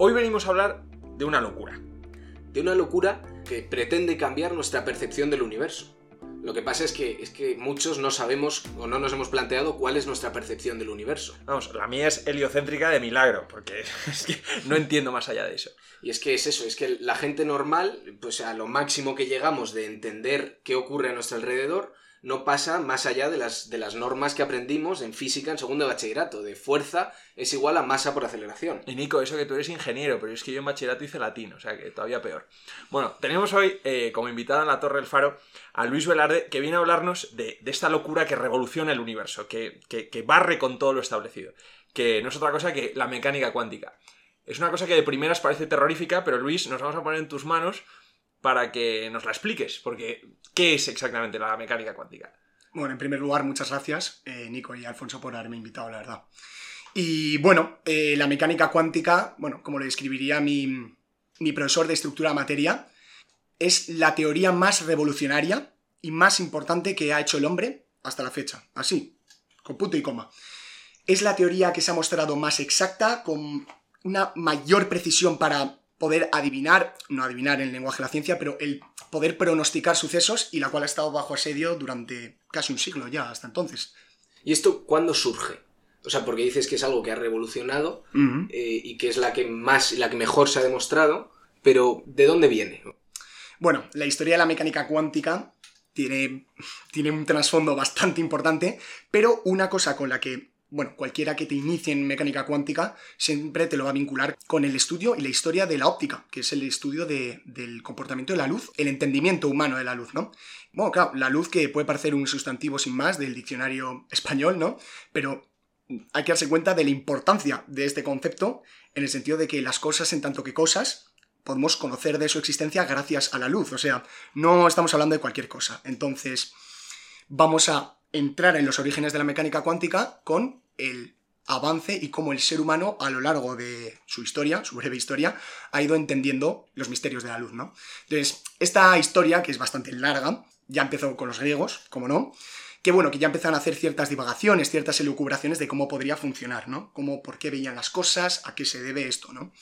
Hoy venimos a hablar de una locura. De una locura que pretende cambiar nuestra percepción del universo. Lo que pasa es que, es que muchos no sabemos o no nos hemos planteado cuál es nuestra percepción del universo. Vamos, la mía es heliocéntrica de milagro, porque es que no entiendo más allá de eso. Y es que es eso, es que la gente normal, pues a lo máximo que llegamos de entender qué ocurre a nuestro alrededor, no pasa más allá de las, de las normas que aprendimos en física en segundo de bachillerato, de fuerza es igual a masa por aceleración. Y Nico, eso que tú eres ingeniero, pero es que yo en bachillerato hice latín, o sea que todavía peor. Bueno, tenemos hoy eh, como invitado en la Torre del Faro a Luis Velarde, que viene a hablarnos de, esta locura que revoluciona el universo, que, que barre con todo lo establecido, que no es otra cosa que la mecánica cuántica. Es una cosa que de primeras parece terrorífica, pero Luis, nos vamos a poner en tus manos para que nos la expliques, porque ¿qué es exactamente la mecánica cuántica? Bueno, en primer lugar, muchas gracias, eh, Nico y Alfonso, por haberme invitado, la verdad. Y bueno, eh, la mecánica cuántica, bueno, como le describiría mi, mi profesor de estructura materia, es la teoría más revolucionaria y más importante que ha hecho el hombre hasta la fecha. Así, con punto y coma. Es la teoría que se ha mostrado más exacta, con una mayor precisión para poder adivinar, no adivinar en el lenguaje de la ciencia, pero el poder pronosticar sucesos y la cual ha estado bajo asedio durante casi un siglo ya, hasta entonces. ¿Y esto cuándo surge? O sea, porque dices que es algo que ha revolucionado eh, y que es la que más, la que mejor se ha demostrado, pero ¿de dónde viene? Bueno, la historia de la mecánica cuántica tiene, tiene un trasfondo bastante importante, pero una cosa con la que bueno, cualquiera que te inicie en mecánica cuántica siempre te lo va a vincular con el estudio y la historia de la óptica, que es el estudio del comportamiento de la luz, el entendimiento humano de la luz, ¿no? Bueno, claro, la luz que puede parecer un sustantivo sin más del diccionario español, ¿no? Pero hay que darse cuenta de la importancia de este concepto en el sentido de que las cosas en tanto que cosas podemos conocer de su existencia gracias a la luz, o sea, no estamos hablando de cualquier cosa. Entonces, vamos a entrar en los orígenes de la mecánica cuántica con el avance y cómo el ser humano a lo largo de su historia, su breve historia, ha ido entendiendo los misterios de la luz, ¿no? Entonces, esta historia, que es bastante larga, ya empezó con los griegos, como no, que bueno, que ya empezaron a hacer ciertas divagaciones, ciertas elucubraciones de cómo podría funcionar, ¿no? Cómo, por qué veían las cosas, a qué se debe esto, ¿no?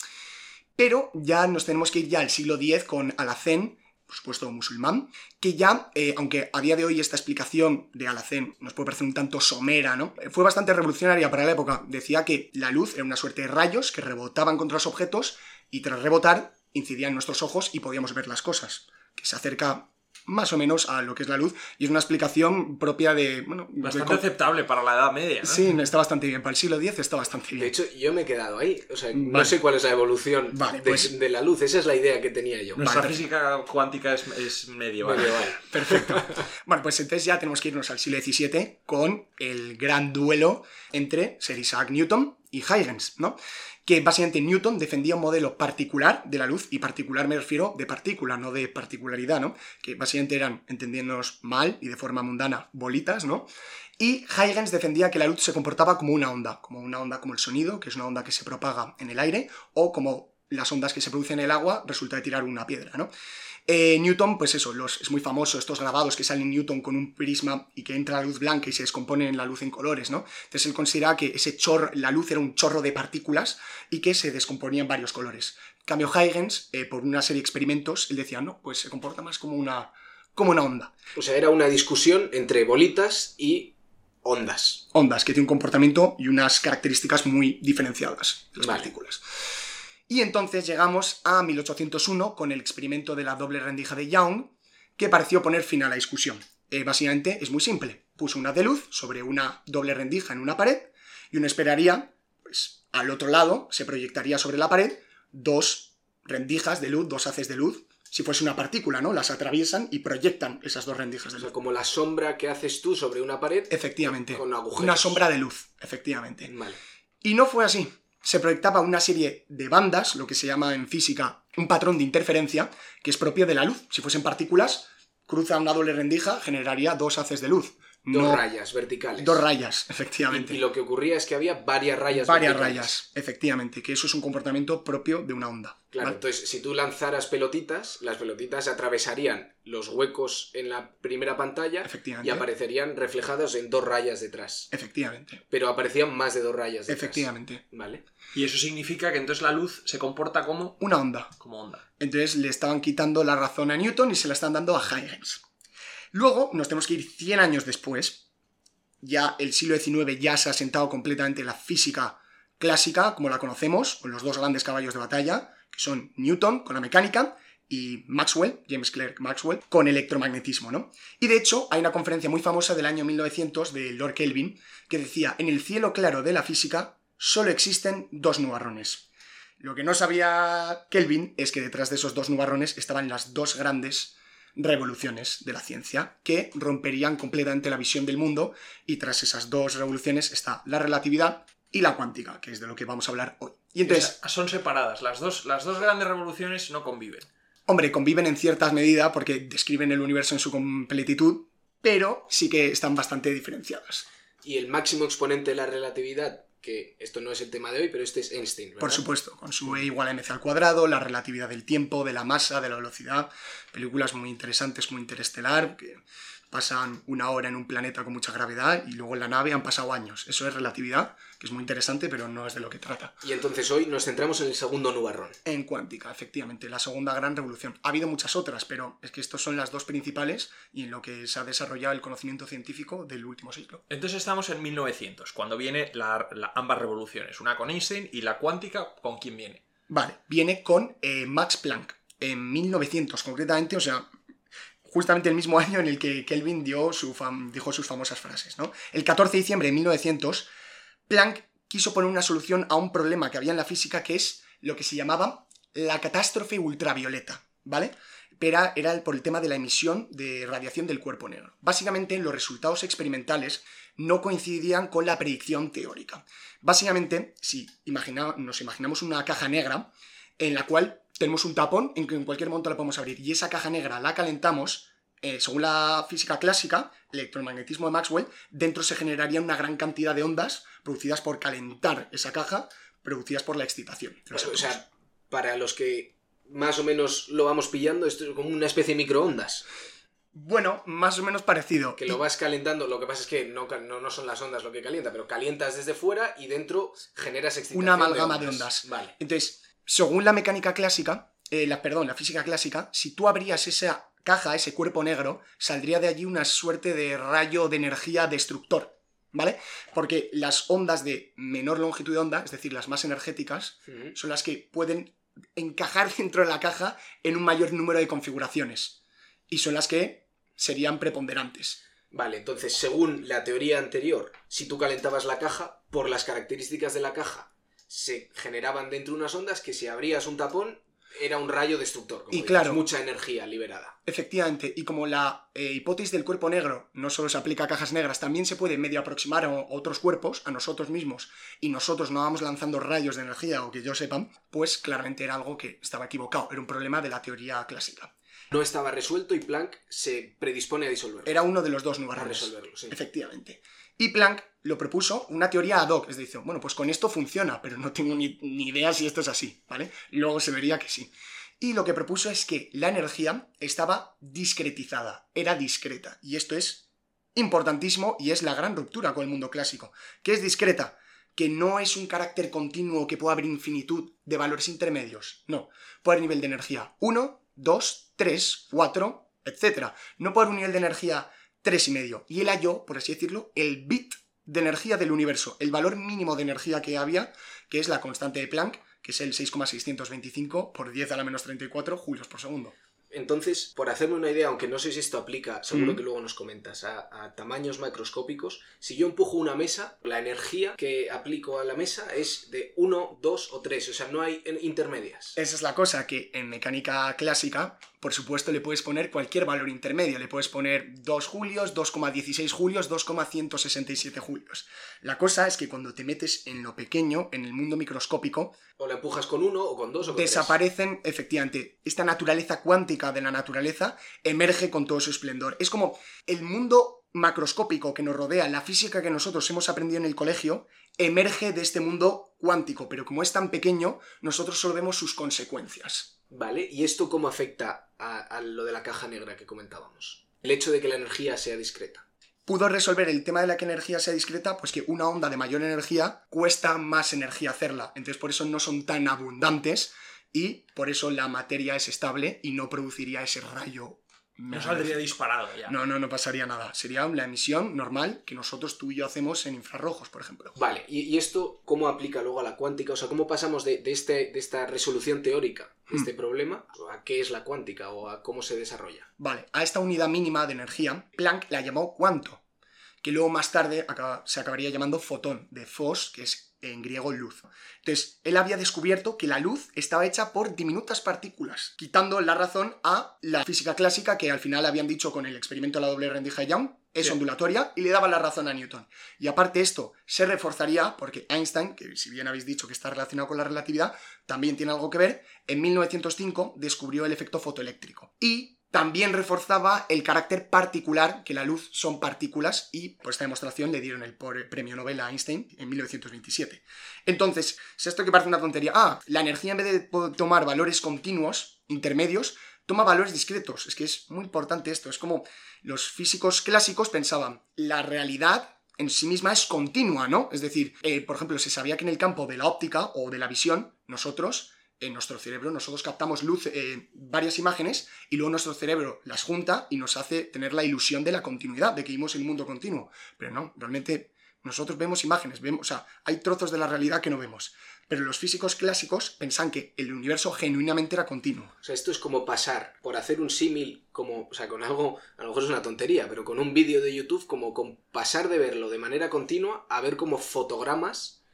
Pero ya nos tenemos que ir ya al siglo X con Alacén, por supuesto musulmán, que ya, eh, aunque a día de hoy esta explicación de Alacén nos puede parecer un tanto somera, ¿no? Fue bastante revolucionaria para la época. Decía que la luz era una suerte de rayos que rebotaban contra los objetos y tras rebotar incidían en nuestros ojos y podíamos ver las cosas, que se acerca más o menos a lo que es la luz y es una explicación propia de... Bueno, bastante aceptable para la Edad Media. ¿no? Sí, está bastante bien. Para el siglo X está bastante bien. De hecho, yo me he quedado ahí. O sea, no sé cuál es la evolución pues de, la luz. Esa es la idea que tenía yo. Nuestra física cuántica es, es medieval. Perfecto. bueno, pues entonces ya tenemos que irnos al siglo XVII con el gran duelo entre Sir Isaac Newton y Huygens, ¿no? Que básicamente Newton defendía un modelo particular de la luz, y particular me refiero de partícula, no de particularidad, ¿no? Que básicamente eran, entendiéndonos mal y de forma mundana, bolitas, ¿no? Y Huygens defendía que la luz se comportaba como una onda, como una onda como el sonido, que es una onda que se propaga en el aire, o como las ondas que se producen en el agua resulta de tirar una piedra, ¿no? Eh, Newton, pues eso, los, es muy famoso estos grabados que salen Newton con un prisma y que entra la luz blanca y se descompone en la luz en colores, ¿no? Entonces él considera que ese chorro, la luz era un chorro de partículas y que se descomponía en varios colores. cambio Huygens, eh, por una serie de experimentos, él decía, no, pues se comporta más como una, como una onda. O sea, era una discusión entre bolitas y ondas. Ondas, que tiene un comportamiento y unas características muy diferenciadas, las partículas. Y entonces llegamos a 1801 con el experimento de la doble rendija de Young, que pareció poner fin a la discusión. Eh, básicamente es muy simple. Puso una de luz sobre una doble rendija en una pared y uno esperaría, pues al otro lado se proyectaría sobre la pared dos rendijas de luz, dos haces de luz, si fuese una partícula, ¿no? Las atraviesan y proyectan esas dos rendijas de luz. O sea, como la sombra que haces tú sobre una pared. Efectivamente. Con agujeros. Una sombra de luz, efectivamente. Vale. Y no fue así se proyectaba una serie de bandas, lo que se llama en física un patrón de interferencia, que es propio de la luz. Si fuesen partículas, cruza una doble rendija, generaría dos haces de luz. Dos no- rayas verticales. Dos rayas, efectivamente. y lo que ocurría es que había varias rayas Varias verticales. rayas, efectivamente, que eso es un comportamiento propio de una onda. Claro, ¿vale? entonces si tú lanzaras pelotitas, las pelotitas atravesarían los huecos en la primera pantalla Efectivamente. y aparecerían reflejadas en dos rayas detrás. Efectivamente, Pero aparecían más de dos rayas detrás. efectivamente. Vale. Y eso significa que entonces la luz se comporta como, Una onda. como onda. Entonces le estaban quitando la razón a Newton y se la están dando a Huygens. Luego nos tenemos que ir 100 años después. Ya el siglo XIX ya se ha asentado completamente la física clásica, como la conocemos, con los dos grandes caballos de batalla, que son Newton con la mecánica y Maxwell, James Clerk Maxwell, con electromagnetismo, ¿no? Y de hecho hay una conferencia muy famosa del año 1900 de Lord Kelvin que decía, en el cielo claro de la física solo existen dos nubarrones. Lo que no sabía Kelvin es que detrás de esos dos nubarrones estaban las dos grandes revoluciones de la ciencia que romperían completamente la visión del mundo y tras esas dos revoluciones está la relatividad y la cuántica, que es de lo que vamos a hablar hoy. Y entonces, O sea, son separadas. Las dos, las dos grandes revoluciones no conviven. hombre, conviven en ciertas medidas porque describen el universo en su completitud, pero sí que están bastante diferenciadas. Y el máximo exponente de la relatividad, que esto no es el tema de hoy, pero este es Einstein, ¿verdad? Por supuesto, con su E igual a mc al cuadrado, la relatividad del tiempo, de la masa, de la velocidad, películas muy interesantes como Interestelar, que pasan una hora en un planeta con mucha gravedad y luego en la nave han pasado años. Eso es relatividad, que es muy interesante, pero no es de lo que trata. Y entonces hoy nos centramos en el segundo nubarrón. En cuántica, efectivamente, la segunda gran revolución. Ha habido muchas otras, pero es que estas son las dos principales y en lo que se ha desarrollado el conocimiento científico del último siglo. Entonces estamos en 1900, cuando viene la, la- ambas revoluciones. Una con Einstein y la cuántica, ¿con quién viene? Vale, viene con eh, Max Planck, en 1900 concretamente, o sea, justamente el mismo año en el que Kelvin dio dijo sus famosas frases. ¿no? El 14 de diciembre de 1900, Planck quiso poner una solución a un problema que había en la física que es lo que se llamaba la catástrofe ultravioleta, ¿vale? Pero era, por el tema de la emisión de radiación del cuerpo negro. Básicamente, los resultados experimentales no coincidían con la predicción teórica. Básicamente, si nos imaginamos una caja negra en la cual tenemos un tapón en que en cualquier momento la podemos abrir y esa caja negra la calentamos, eh, según la física clásica, electromagnetismo de Maxwell, dentro se generaría una gran cantidad de ondas producidas por calentar esa caja, producidas por la excitación. O sea, para los que más o menos lo vamos pillando, esto es como una especie de microondas. bueno, más o menos parecido. Que lo vas calentando, lo que pasa es que no, no, no son las ondas lo que calienta, pero calientas desde fuera y dentro generas excitación. Una amalgama de ondas. Vale. Entonces, según la mecánica clásica, eh, la, perdón, la física clásica, si tú abrías esa caja, ese cuerpo negro, saldría de allí una suerte de rayo de energía destructor, ¿vale? Porque las ondas de menor longitud de onda, es decir, las más energéticas, son las que pueden encajar dentro de la caja en un mayor número de configuraciones. Y son las que serían preponderantes. Vale, entonces, según la teoría anterior, si tú calentabas la caja, por las características de la caja, se generaban dentro unas ondas que si abrías un tapón, era un rayo destructor. Como Y dices, claro. mucha energía liberada. Efectivamente, y como la eh, hipótesis del cuerpo negro no solo se aplica a cajas negras, también se puede medio aproximar a otros cuerpos, a nosotros mismos, y nosotros no vamos lanzando rayos de energía o que yo sepan, pues claramente era algo que estaba equivocado, era un problema de la teoría clásica. No estaba resuelto y Planck se predispone a disolverlo. Era uno de los dos a nubarrones. resolverlo, sí. Efectivamente. Y Planck lo propuso una teoría ad hoc, es decir, bueno, pues con esto funciona, pero no tengo ni, ni idea si esto es así, ¿vale? Luego se vería que sí. Y lo que propuso es que la energía estaba discretizada, era discreta. Y esto es importantísimo y es la gran ruptura con el mundo clásico. que es discreta? Que no es un carácter continuo que pueda haber infinitud de valores intermedios. No. Puede haber nivel de energía 1, 2, 3, 4, etc. No puede haber un nivel de energía 3 y medio. Y él halló, por así decirlo, el bit de energía del universo, el valor mínimo de energía que había, que es la constante de Planck, que es el 6,625 por 10 a la menos 34 julios por segundo. Entonces, por hacerme una idea, aunque no sé si esto aplica, seguro Mm. que luego nos comentas, a, a tamaños macroscópicos, si yo empujo una mesa, la energía que aplico a la mesa es de 1, 2 o 3, o sea, no hay intermedias. Esa es la cosa, que en mecánica clásica, por supuesto, le puedes poner cualquier valor intermedio. Le puedes poner 2 julios, 2,16 julios, 2,167 julios. La cosa es que cuando te metes en lo pequeño, en el mundo microscópico, O la empujas con 1 o con 2 o con 3. desaparecen, efectivamente, esta naturaleza cuántica de la naturaleza emerge con todo su esplendor. Es como el mundo macroscópico que nos rodea, la física que nosotros hemos aprendido en el colegio, emerge de este mundo cuántico, pero como es tan pequeño, nosotros solo vemos sus consecuencias. Vale, ¿y esto cómo afecta a, lo de la caja negra que comentábamos? El hecho de que la energía sea discreta. pudo resolver el tema de la que energía sea discreta, pues que una onda de mayor energía cuesta más energía hacerla. Entonces por eso no son tan abundantes y por eso la materia es estable y no produciría ese rayo. No saldría disparado ya. No, no, no pasaría nada. Sería la emisión normal que nosotros tú y yo hacemos en infrarrojos, por ejemplo. Vale, ¿y, y esto cómo aplica luego a la cuántica? O sea, ¿cómo pasamos de, de este, de esta resolución teórica de este problema a qué es la cuántica o a cómo se desarrolla? Vale, a esta unidad mínima de energía, Planck la llamó cuanto, que luego más tarde acaba- se acabaría llamando fotón, de fos, que es en griego luz. Entonces, él había descubierto que la luz estaba hecha por diminutas partículas, quitando la razón a la física clásica que al final habían dicho con el experimento de la doble rendija de Young, es Sí. ondulatoria, y le daba la razón a Newton. Y aparte esto se reforzaría porque Einstein, que si bien habéis dicho que está relacionado con la relatividad, también tiene algo que ver, en 1905 descubrió el efecto fotoeléctrico. Y también reforzaba el carácter particular, que la luz son partículas, y por esta demostración le dieron el premio Nobel a Einstein en 1927. Entonces, si esto que parece una tontería, ah, la energía en vez de tomar valores continuos, intermedios, toma valores discretos. Es que es muy importante esto. Es como los físicos clásicos pensaban, la realidad en sí misma es continua, ¿no? Es decir, eh, por ejemplo, se sabía que en el campo de la óptica o de la visión, nosotros, en nuestro cerebro, nosotros captamos luz, eh, varias imágenes, y luego nuestro cerebro las junta y nos hace tener la ilusión de la continuidad, de que vivimos en un mundo continuo. Pero no, realmente nosotros vemos imágenes, vemos, o sea, hay trozos de la realidad que no vemos. Pero los físicos clásicos pensan que el universo genuinamente era continuo. O sea, esto es como pasar por hacer un símil, como, o sea, con algo, a lo mejor es una tontería, pero con un vídeo de YouTube, como con pasar de verlo de manera continua a ver como fotogramas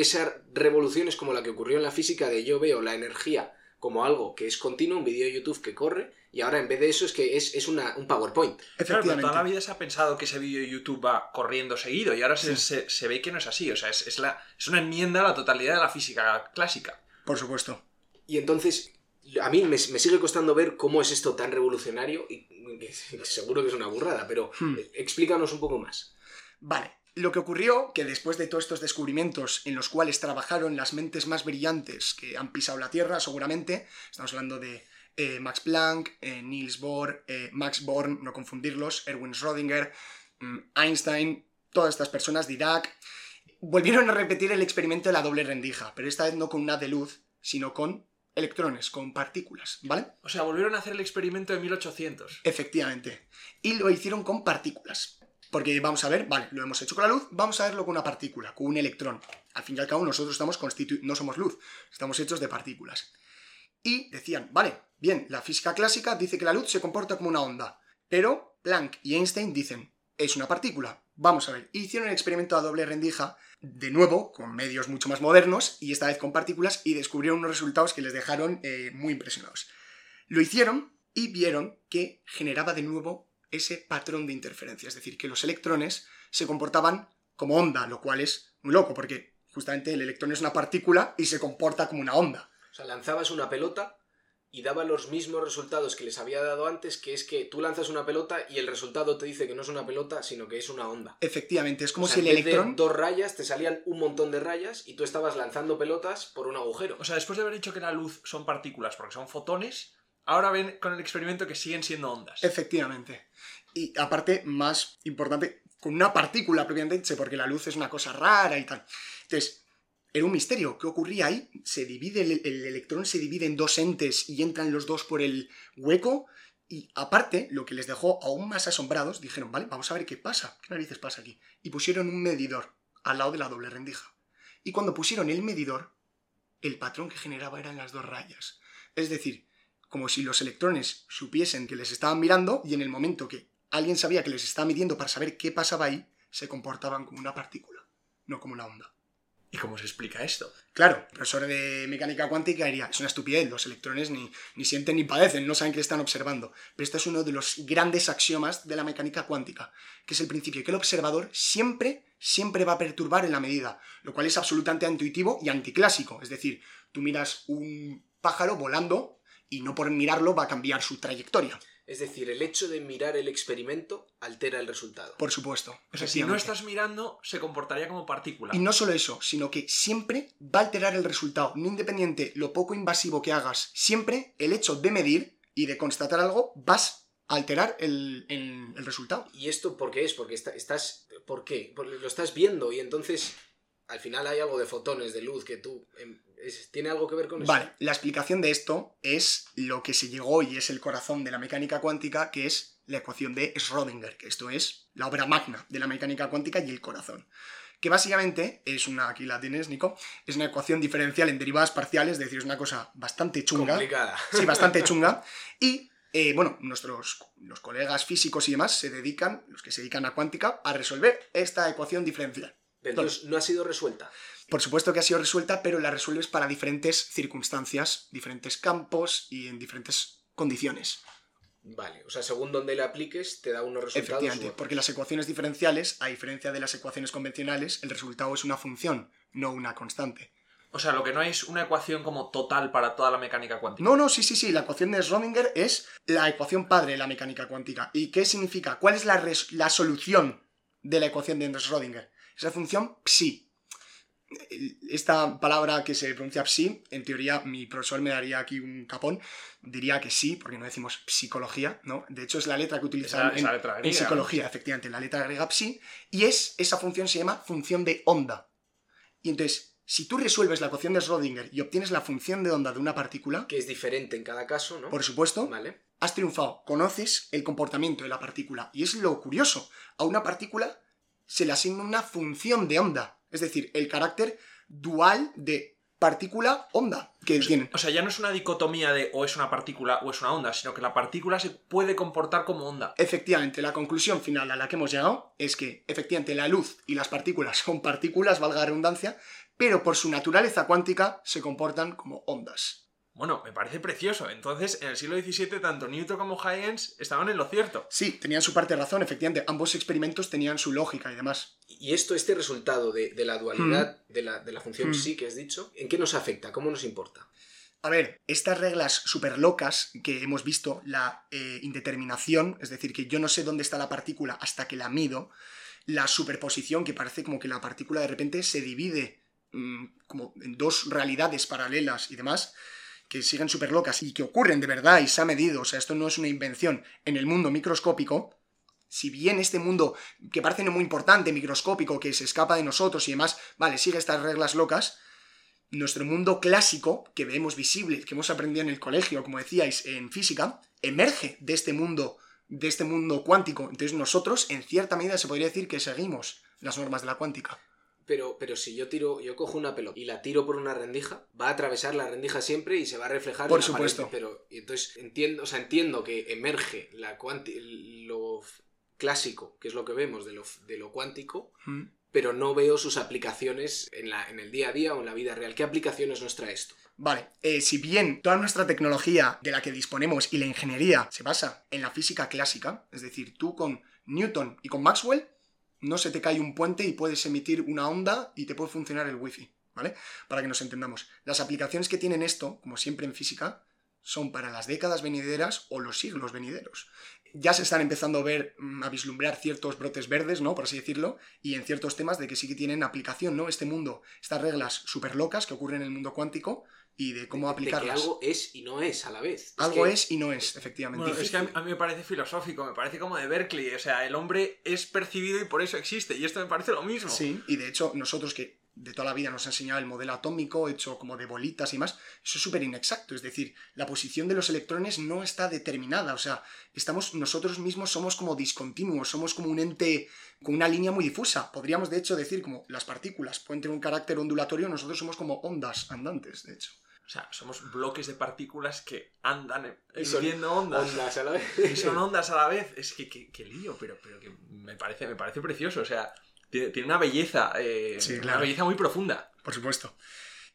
esa revolución es como la que ocurrió en la física de yo veo la energía como algo que es continuo, un vídeo de YouTube que corre, y ahora en vez de eso es que es, es una, un PowerPoint. Claro, pero toda la vida se ha pensado que ese vídeo de YouTube va corriendo seguido y ahora se, Sí. se- se ve que no es así. O sea, es, es la, es una enmienda a la totalidad de la física clásica. Por supuesto. Y entonces, a mí me, me sigue costando ver cómo es esto tan revolucionario, y seguro que es una burrada, pero Hmm. explícanos un poco más. Vale, lo que ocurrió, que después de todos estos descubrimientos en los cuales trabajaron las mentes más brillantes que han pisado la Tierra, seguramente, estamos hablando de eh, Max Planck, eh, Niels Bohr, eh, Max Born, no confundirlos, Erwin Schrödinger, mm, Einstein, todas estas personas, Dirac, volvieron a repetir el experimento de la doble rendija, pero esta vez no con una de luz, sino con electrones, con partículas, ¿vale? O sea, volvieron a hacer el experimento de 1800. Efectivamente. Y lo hicieron con partículas. Porque vamos a ver, vale, lo hemos hecho con la luz, vamos a verlo con una partícula, con un electrón. Al fin y al cabo, nosotros estamos constitu no somos luz, estamos hechos de partículas. Y decían, vale, bien, la física clásica dice que la luz se comporta como una onda, pero Planck y Einstein dicen, es una partícula. Vamos a ver, hicieron el experimento a doble rendija, de nuevo, con medios mucho más modernos, y esta vez con partículas, y descubrieron unos resultados que les dejaron eh, muy impresionados. Lo hicieron y vieron que generaba de nuevo ese patrón de interferencia, es decir, que los electrones se comportaban como onda, lo cual es muy loco, porque justamente el electrón es una partícula y se comporta como una onda. O sea, lanzabas una pelota y daba los mismos resultados que les había dado antes, que es que tú lanzas una pelota y el resultado te dice que no es una pelota, sino que es una onda. Efectivamente, es como O sea, si el en vez de electrón... dos rayas te salían un montón de rayas y tú estabas lanzando pelotas por un agujero. O sea, después de haber dicho que la luz son partículas porque son fotones, ahora ven con el experimento que siguen siendo ondas. Efectivamente. Y aparte, más importante, con una partícula propiamente porque la luz es una cosa rara y tal. Entonces, era un misterio. ¿Qué ocurría ahí? Se divide el, el electrón, se divide en dos entes y entran los dos por el hueco. Y aparte, lo que les dejó aún más asombrados, dijeron, vale, vamos a ver qué pasa. ¿Qué narices pasa aquí? Y pusieron un medidor al lado de la doble rendija. Y cuando pusieron el medidor, el patrón que generaba eran las dos rayas. Es decir, como si los electrones supiesen que les estaban mirando y en el momento que alguien sabía que les estaba midiendo para saber qué pasaba ahí, se comportaban como una partícula, no como una onda. ¿Y cómo se explica esto? Claro, el profesor de mecánica cuántica diría, es una estupidez, los electrones ni, ni sienten ni padecen, no saben que están observando. Pero este es uno de los grandes axiomas de la mecánica cuántica, que es el principio que el observador siempre, siempre va a perturbar en la medida, lo cual es absolutamente intuitivo y anticlásico. Es decir, tú miras un pájaro volando y no por mirarlo va a cambiar su trayectoria. Es decir, el hecho de mirar el experimento altera el resultado. Por supuesto. O sea, si no estás mirando, se comportaría como partícula. Y no solo eso, sino que siempre va a alterar el resultado, no independiente lo poco invasivo que hagas, siempre el hecho de medir y de constatar algo vas a alterar el, el- el resultado. ¿Y esto por qué es? Porque está- estás... ¿Por qué? Porque lo estás viendo y entonces al final hay algo de fotones, de luz, que tú... ¿Tiene algo que ver con eso? Vale, la explicación de esto es lo que se llegó y es el corazón de la mecánica cuántica, que es la ecuación de Schrödinger, que esto es la obra magna de la mecánica cuántica y el corazón. Que básicamente es una, aquí la tienes, Nico, es una ecuación diferencial en derivadas parciales, es decir, es una cosa bastante chunga. Complicada. Sí, bastante chunga. Y, eh, bueno, nuestros los colegas físicos y demás se dedican, los que se dedican a cuántica, a resolver esta ecuación diferencial. Pero entonces no ha sido resuelta. Por supuesto que ha sido resuelta, pero la resuelves para diferentes circunstancias, diferentes campos y en diferentes condiciones. Vale, o sea, según donde la apliques, te da unos resultados. Efectivamente, porque las ecuaciones diferenciales, a diferencia de las ecuaciones convencionales, el resultado es una función, no una constante. O sea, lo que no es una ecuación como total para toda la mecánica cuántica. No, no, sí, sí, sí, la ecuación de Schrödinger es la ecuación padre de la mecánica cuántica. ¿Y qué significa? ¿Cuál es la, la solución de la ecuación de Schrödinger? Es la función psi. Esta palabra que se pronuncia psi, en teoría mi profesor me daría aquí un capón, diría que sí, porque no decimos psicología, ¿no? De hecho es la letra que utilizan Esa- en, letra en psicología, efectivamente, la letra griega psi, y es, esa función se llama función de onda. Y entonces, si tú resuelves la ecuación de Schrödinger y obtienes la función de onda de una partícula, Que es diferente en cada caso, ¿no? por supuesto, Vale. has triunfado, conoces el comportamiento de la partícula. Y es lo curioso, a una partícula se le asigna una función de onda, es decir, el carácter dual de partícula-onda que tienen. O sea, ya no es una dicotomía de o es una partícula o es una onda, sino que la partícula se puede comportar como onda. Efectivamente, la conclusión final a la que hemos llegado es que, efectivamente, la luz y las partículas son partículas, valga la redundancia, pero por su naturaleza cuántica se comportan como ondas. Bueno, me parece precioso. Entonces, en el siglo XVII, tanto Newton como Huygens estaban en lo cierto. Sí, tenían su parte de razón, efectivamente, ambos experimentos tenían su lógica y demás. Y esto, este resultado de, de la dualidad de, la, de la función Hmm. sí que has dicho, ¿en qué nos afecta? ¿Cómo nos importa? A ver, estas reglas súper locas que hemos visto, la eh, indeterminación, es decir, que yo no sé dónde está la partícula hasta que la mido, la superposición, que parece como que la partícula de repente se divide mm, como en dos realidades paralelas y demás, que siguen súper locas y que ocurren de verdad y se ha medido, o sea, esto no es una invención en el mundo microscópico, si bien este mundo que parece no muy importante, microscópico, que se escapa de nosotros y demás, vale, sigue estas reglas locas, nuestro mundo clásico, que vemos visible, que hemos aprendido en el colegio, como decíais, en física, emerge de este mundo, de este mundo cuántico. Entonces nosotros, en cierta medida, se podría decir que seguimos las normas de la cuántica. Pero, pero si yo tiro, yo cojo una pelota y la tiro por una rendija, va a atravesar la rendija siempre y se va a reflejar Por en la pared. supuesto. Pero y entonces entiendo, o sea, entiendo que emerge la cuanti- lo clásico, que es lo que vemos de lo, f- de lo cuántico, ¿Mm? pero no veo sus aplicaciones en, la, en el día a día o en la vida real. ¿Qué aplicaciones nos trae esto? Vale, eh, si bien toda nuestra tecnología de la que disponemos y la ingeniería se basa en la física clásica, es decir, tú con Newton y con Maxwell, no se te cae un puente y puedes emitir una onda y te puede funcionar el wifi, ¿vale? Para que nos entendamos. Las aplicaciones que tienen esto, como siempre en física, son para las décadas venideras o los siglos venideros. Ya se están empezando a ver, mm, a vislumbrar ciertos brotes verdes, ¿no? Por así decirlo, y en ciertos temas de que sí que tienen aplicación, ¿no? Este mundo, estas reglas súper locas que ocurren en el mundo cuántico y de cómo De que aplicarlas. algo es y no es a la vez. Algo que- es y no es, efectivamente. Bueno, es que a mí, a mí me parece filosófico, me parece como de Berkeley. O sea, el hombre es percibido y por eso existe. Y esto me parece lo mismo. Sí, y de hecho, nosotros que de toda la vida nos ha enseñado el modelo atómico hecho como de bolitas y más, eso es súper inexacto. Es decir, la posición de los electrones no está determinada. O sea, estamos, nosotros mismos somos como discontinuos, somos como un ente con una línea muy difusa. Podríamos, de hecho, decir como las partículas pueden tener un carácter ondulatorio, nosotros somos como ondas andantes, de hecho. O sea, somos bloques de partículas que andan emitiendo ondas. Ondas a la vez. Y son ondas a la vez. Es que, que, que lío, pero, pero que me parece, me parece precioso. O sea, tiene, tiene una belleza, eh, Sí, una claro. belleza muy profunda. Por supuesto.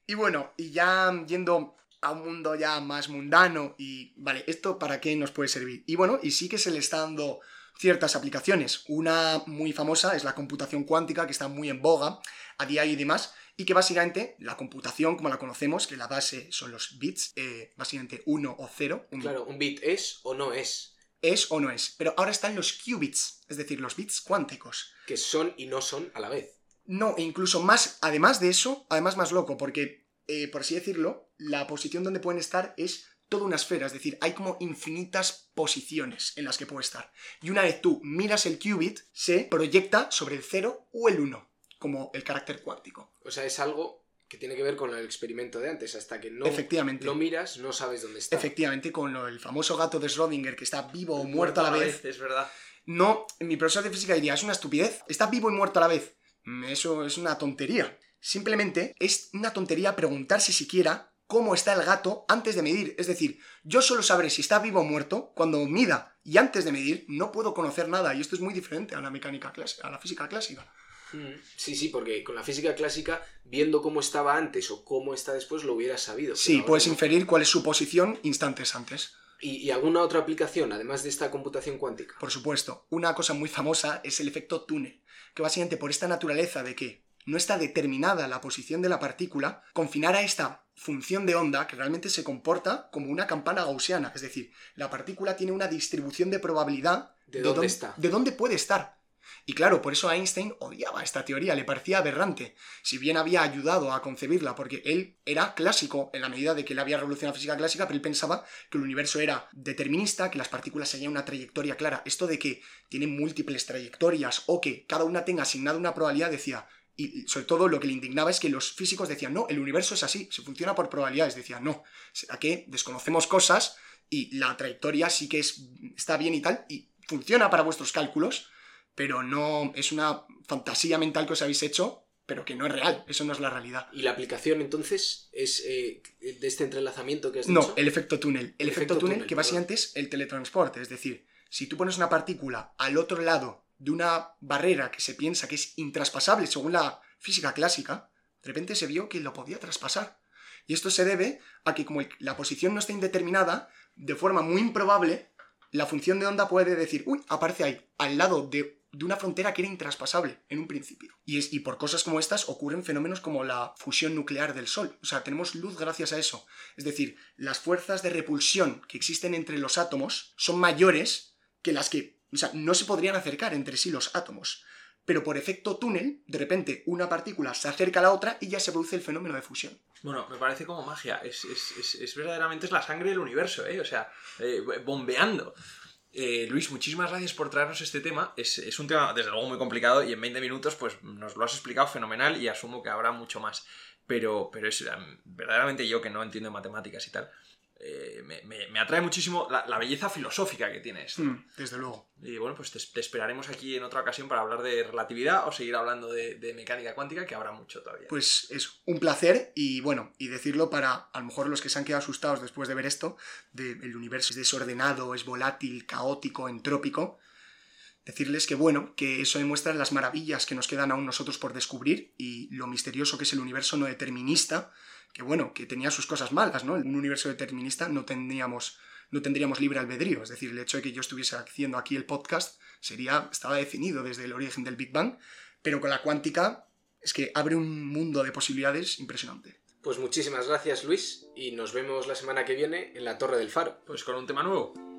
Y bueno, y ya yendo a un mundo ya más mundano y, vale, ¿esto para qué nos puede servir? Y bueno, y sí que se le está dando ciertas aplicaciones. Una muy famosa es la computación cuántica, que está muy en boga a día y demás, y que básicamente la computación, como la conocemos, que la base son los bits, eh, básicamente 1 o 0. Claro, un bit es o no es. es o no es. Pero ahora están los qubits, es decir, los bits cuánticos. Que son y no son a la vez. No, e incluso más, además de eso, además más loco, porque, eh, por así decirlo, la posición donde pueden estar es toda una esfera, es decir, hay como infinitas posiciones en las que puede estar. Y una vez tú miras el qubit, se proyecta sobre el 0 o el 1, como el carácter cuántico. O sea, es algo que tiene que ver con el experimento de antes. Hasta que no Efectivamente. lo miras, no sabes dónde está. Efectivamente, con lo- el famoso gato de Schrödinger que está vivo o muerto a la vez. Es verdad. No, mi profesor de física diría, es una estupidez. Está vivo y muerto a la vez. Mm, Eso es una tontería. Simplemente es una tontería preguntarse siquiera cómo está el gato antes de medir. Es decir, yo solo sabré si está vivo o muerto cuando mida. Y antes de medir no puedo conocer nada. Y esto es muy diferente a la mecánica clásica, a la física clásica. Mm, Sí, sí, porque con la física clásica, viendo cómo estaba antes o cómo está después, lo hubieras sabido. Sí, puedes no. inferir cuál es su posición instantes antes. ¿Y, y alguna otra aplicación, además de esta computación cuántica? Por supuesto, una cosa muy famosa es el efecto túnel, que básicamente por esta naturaleza de que no está determinada la posición de la partícula, confinar a esta función de onda que realmente se comporta como una campana gaussiana, es decir, la partícula tiene una distribución de probabilidad ¿De dónde dónde- está? de dónde puede estar. Y claro, por eso Einstein odiaba esta teoría, le parecía aberrante, si bien había ayudado a concebirla, porque él era clásico en la medida de que él había revolucionado la física clásica, pero él pensaba que el universo era determinista, que las partículas seguían una trayectoria clara. Esto de que tienen múltiples trayectorias o que cada una tenga asignada una probabilidad, decía, y sobre todo lo que le indignaba es que los físicos decían, no, el universo es así, se funciona por probabilidades. Decían, no, será que desconocemos cosas y la trayectoria sí que es, está bien y tal, y funciona para vuestros cálculos, pero no es una fantasía mental que os habéis hecho, pero que no es real, eso no es la realidad. ¿Y la aplicación entonces es eh, de este entrelazamiento que has No, dicho? el efecto túnel. El, El efecto, efecto túnel, túnel, que básicamente es el teletransporte. Es decir, si tú pones una partícula al otro lado de una barrera que se piensa que es intraspasable según la física clásica, de repente se vio que lo podía traspasar. Y esto se debe a que como la posición no está indeterminada, de forma muy improbable, la función de onda puede decir, uy, aparece ahí, al lado de, de una frontera que era intraspasable en un principio. Y, es, y por cosas como estas ocurren fenómenos como la fusión nuclear del Sol. O sea, tenemos luz gracias a eso. Es decir, las fuerzas de repulsión que existen entre los átomos son mayores que las que... O sea, no se podrían acercar entre sí los átomos. Pero por efecto túnel, de repente una partícula se acerca a la otra y ya se produce el fenómeno de fusión. Bueno, me parece como magia. Es, es, es, verdaderamente es la sangre del universo, ¿eh? O sea, eh, bombeando. Eh, Luis, muchísimas gracias por traernos este tema. Es, es un tema, desde luego, muy complicado y en 20 minutos pues nos lo has explicado fenomenal y asumo que habrá mucho más. Pero, pero es em, verdaderamente yo que no entiendo matemáticas y tal. Eh, me, me- me atrae muchísimo la, la belleza filosófica que tiene esto. Mm, desde luego. Y bueno, pues te, te esperaremos aquí en otra ocasión para hablar de relatividad o seguir hablando de, de mecánica cuántica, que habrá mucho todavía. Pues es un placer y bueno, y decirlo para a lo mejor los que se han quedado asustados después de ver esto, de el universo es desordenado, es volátil, caótico, entrópico, decirles que bueno, que eso demuestra las maravillas que nos quedan aún nosotros por descubrir y lo misterioso que es el universo no determinista, que bueno, que tenía sus cosas malas, ¿no? En un universo determinista no tendríamos no tendríamos libre albedrío, es decir, el hecho de que yo estuviese haciendo aquí el podcast sería estaba definido desde el origen del Big Bang, pero con la cuántica es que abre un mundo de posibilidades impresionante. Pues muchísimas gracias Luis y nos vemos la semana que viene en la Torre del Faro. Pues con un tema nuevo.